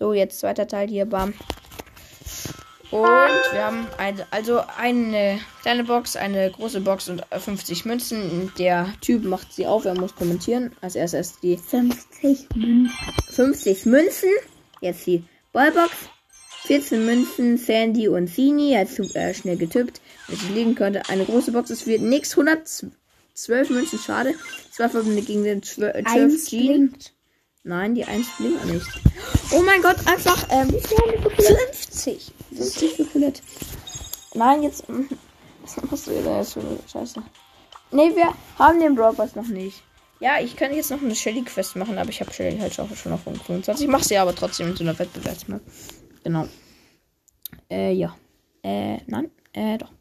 So, jetzt zweiter Teil hier, bam. Und wir haben eine, also eine kleine Box, eine große Box und 50 Münzen. Der Typ macht sie auf, er muss kommentieren. Als erstes die 50 Münzen. 50 Münzen. Jetzt die Ballbox. 14 Münzen, Sandy und Fini. Er hat äh, schnell getippt, dass ich liegen könnte. Eine große Box, es wird nichts. 112 Münzen, schade. Zwei verbundene gegen den 12 Eins Jean. Nein, die 1 blinkt nicht. Oh mein Gott, einfach, ähm, wie viel haben wir für Colette? 50. 50 für Colette. Nein, jetzt, ähm, was machst du da jetzt für Scheiße? Nee, wir haben den Brawl noch nicht. Ja, ich könnte jetzt noch eine Shelly-Quest machen, aber ich habe Shelly halt auch schon auf Rang 25. Ich mache sie aber trotzdem in so einer Wettbewerbsmap. Genau. Äh, ja. Äh, nein. Äh, doch.